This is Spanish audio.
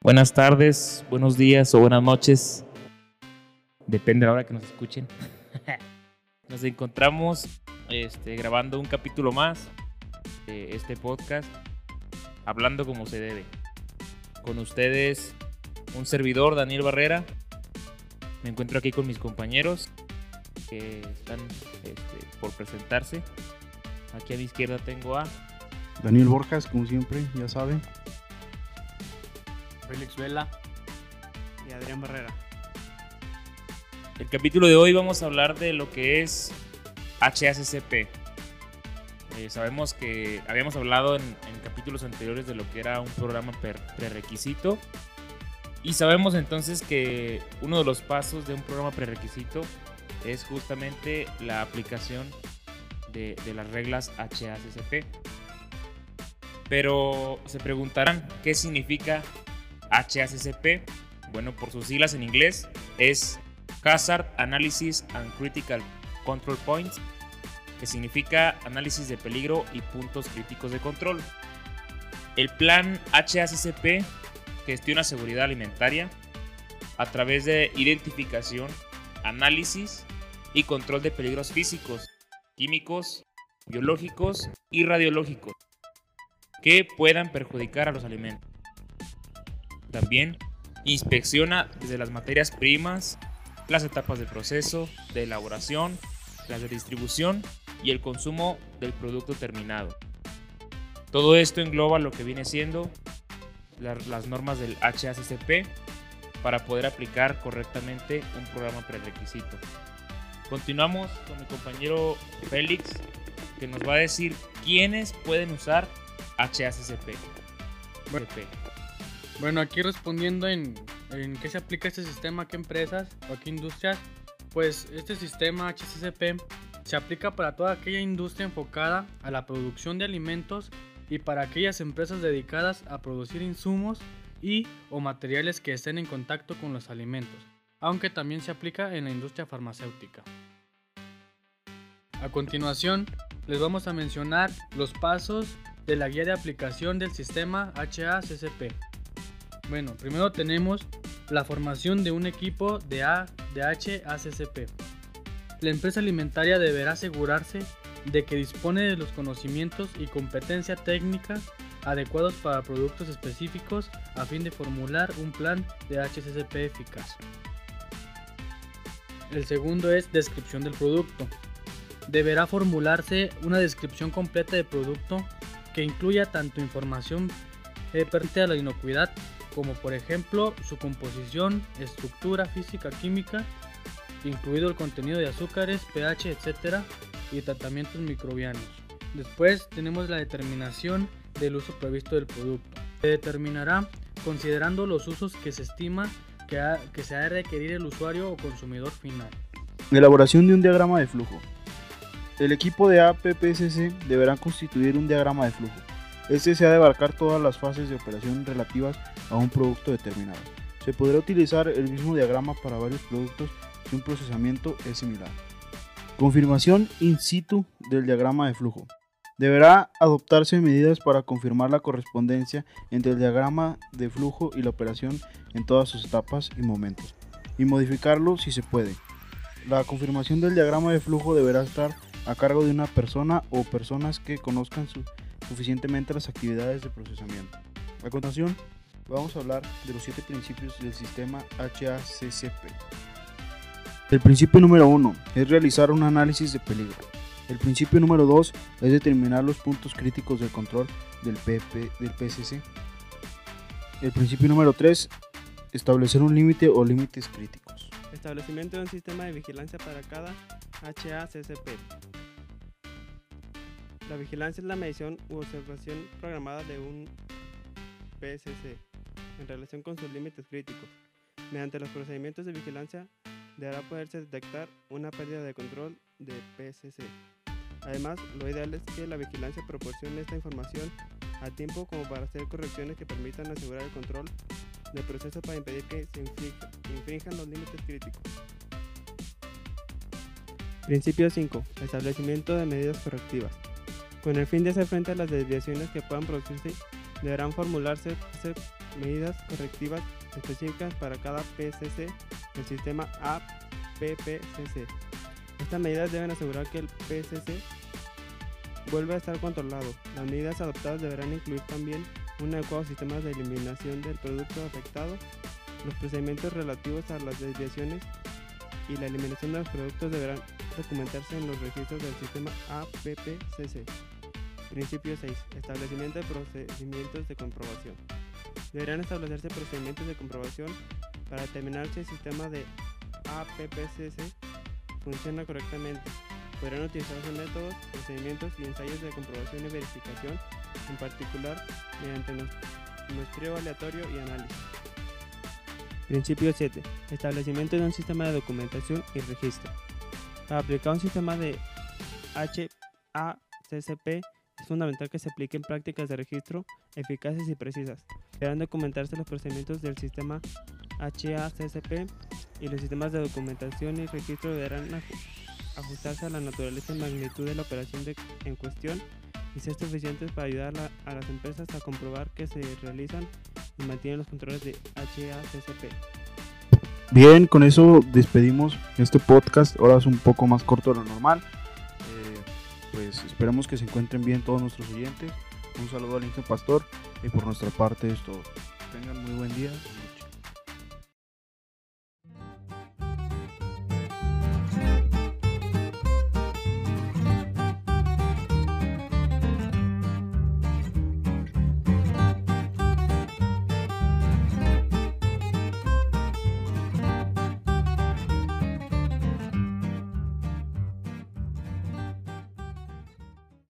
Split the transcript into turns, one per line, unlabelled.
Buenas tardes, buenos días o buenas noches. Depende de la hora que nos escuchen. nos encontramos este, grabando un capítulo más de este podcast, hablando como se debe. Con ustedes, un servidor, Daniel Barrera. Me encuentro aquí con mis compañeros que están este, por presentarse. Aquí a mi izquierda tengo a
Daniel Borjas, como siempre, ya saben.
Félix Vela y Adrián Barrera.
El capítulo de hoy vamos a hablar de lo que es HACCP. Eh, sabemos que habíamos hablado en, capítulos anteriores de lo que era un programa prerequisito. Y sabemos entonces que uno de los pasos de un programa prerequisito es justamente la aplicación de, de las reglas HACCP. Pero se preguntarán qué significa HACCP. Bueno, por sus siglas en inglés es Hazard Analysis and Critical Control Points, que significa análisis de peligro y puntos críticos de control. El plan HACCP gestiona seguridad alimentaria a través de identificación, análisis y control de peligros físicos, químicos, biológicos y radiológicos que puedan perjudicar a los alimentos. También inspecciona desde las materias primas, las etapas de proceso, de elaboración, las de distribución y el consumo del producto terminado. Todo esto engloba lo que viene siendo las normas del HACCP para poder aplicar correctamente un programa prerequisito. Continuamos con mi compañero Félix, que nos va a decir quiénes pueden usar HACCP.
Bueno, aquí respondiendo en, en qué se aplica este sistema, a qué empresas o a qué industrias, pues este sistema HACCP se aplica para toda aquella industria enfocada a la producción de alimentos y para aquellas empresas dedicadas a producir insumos y o materiales que estén en contacto con los alimentos, aunque también se aplica en la industria farmacéutica. A continuación, les vamos a mencionar los pasos de la guía de aplicación del sistema HACCP. Bueno, primero tenemos la formación de un equipo de, A, de HACCP. La empresa alimentaria deberá asegurarse de que dispone de los conocimientos y competencia técnica adecuados para productos específicos a fin de formular un plan de HACCP eficaz. El segundo es descripción del producto. Deberá formularse una descripción completa del producto que incluya tanto información pertinente a la inocuidad como por ejemplo su composición, estructura física, química, incluido el contenido de azúcares, pH, etc. y tratamientos microbianos. Después tenemos la determinación del uso previsto del producto. Se determinará considerando los usos que se estima que, que se ha de requerir el usuario o consumidor final.
Elaboración de un diagrama de flujo. El equipo de APPCC deberá constituir un diagrama de flujo. Este se ha de abarcar todas las fases de operación relativas a un producto determinado. Se podrá utilizar el mismo diagrama para varios productos si un procesamiento es similar. Confirmación in situ del diagrama de flujo. Deberá adoptarse medidas para confirmar la correspondencia entre el diagrama de flujo y la operación en todas sus etapas y momentos, y modificarlo si se puede. La confirmación del diagrama de flujo deberá estar a cargo de una persona o personas que conozcan suficientemente las actividades de procesamiento. A continuación, vamos a hablar de los siete principios del sistema HACCP. El principio número 1 es realizar un análisis de peligro. El principio número 2 es determinar los puntos críticos del control del, PP, del PCC. El principio número 3 establecer un límite o límites críticos.
Establecimiento de un sistema de vigilancia para cada HACCP. La vigilancia es la medición u observación programada de un PSC en relación con sus límites críticos. Mediante los procedimientos de vigilancia deberá poderse detectar una pérdida de control de PSC. Además, lo ideal es que la vigilancia proporcione esta información a tiempo como para hacer correcciones que permitan asegurar el control del proceso para impedir que se infrinjan los límites críticos. Principio 5. Establecimiento de medidas correctivas. Con el fin de hacer frente a las desviaciones que puedan producirse, deberán formularse medidas correctivas específicas para cada PCC del sistema APPCC. Estas medidas deben asegurar que el PCC vuelve a estar controlado. Las medidas adoptadas deberán incluir también un adecuado sistema de eliminación del producto afectado, los procedimientos relativos a las desviaciones y la eliminación de los productos deberán documentarse en los registros del sistema APPCC. Principio 6. Establecimiento de procedimientos de comprobación. Deberán establecerse procedimientos de comprobación para determinar si el sistema de APPCC funciona correctamente. Podrán utilizarse métodos, procedimientos y ensayos de comprobación y verificación, en particular mediante muestreo aleatorio y análisis. Principio 7. Establecimiento de un sistema de documentación y registro. Para aplicar un sistema de HACCP es fundamental que se apliquen prácticas de registro eficaces y precisas. Deberán documentarse los procedimientos del sistema HACCP y los sistemas de documentación y registro deberán ajustarse a la naturaleza y magnitud de la operación en cuestión y ser suficientes para ayudar a las empresas a comprobar que se realizan y mantienen los controles de HACCP.
Bien, con eso despedimos este podcast. Ahora es un poco más corto de lo normal. Pues esperamos que se encuentren bien todos nuestros oyentes. Un saludo al Inge Pastor y por nuestra parte es todo. Tengan muy buen día.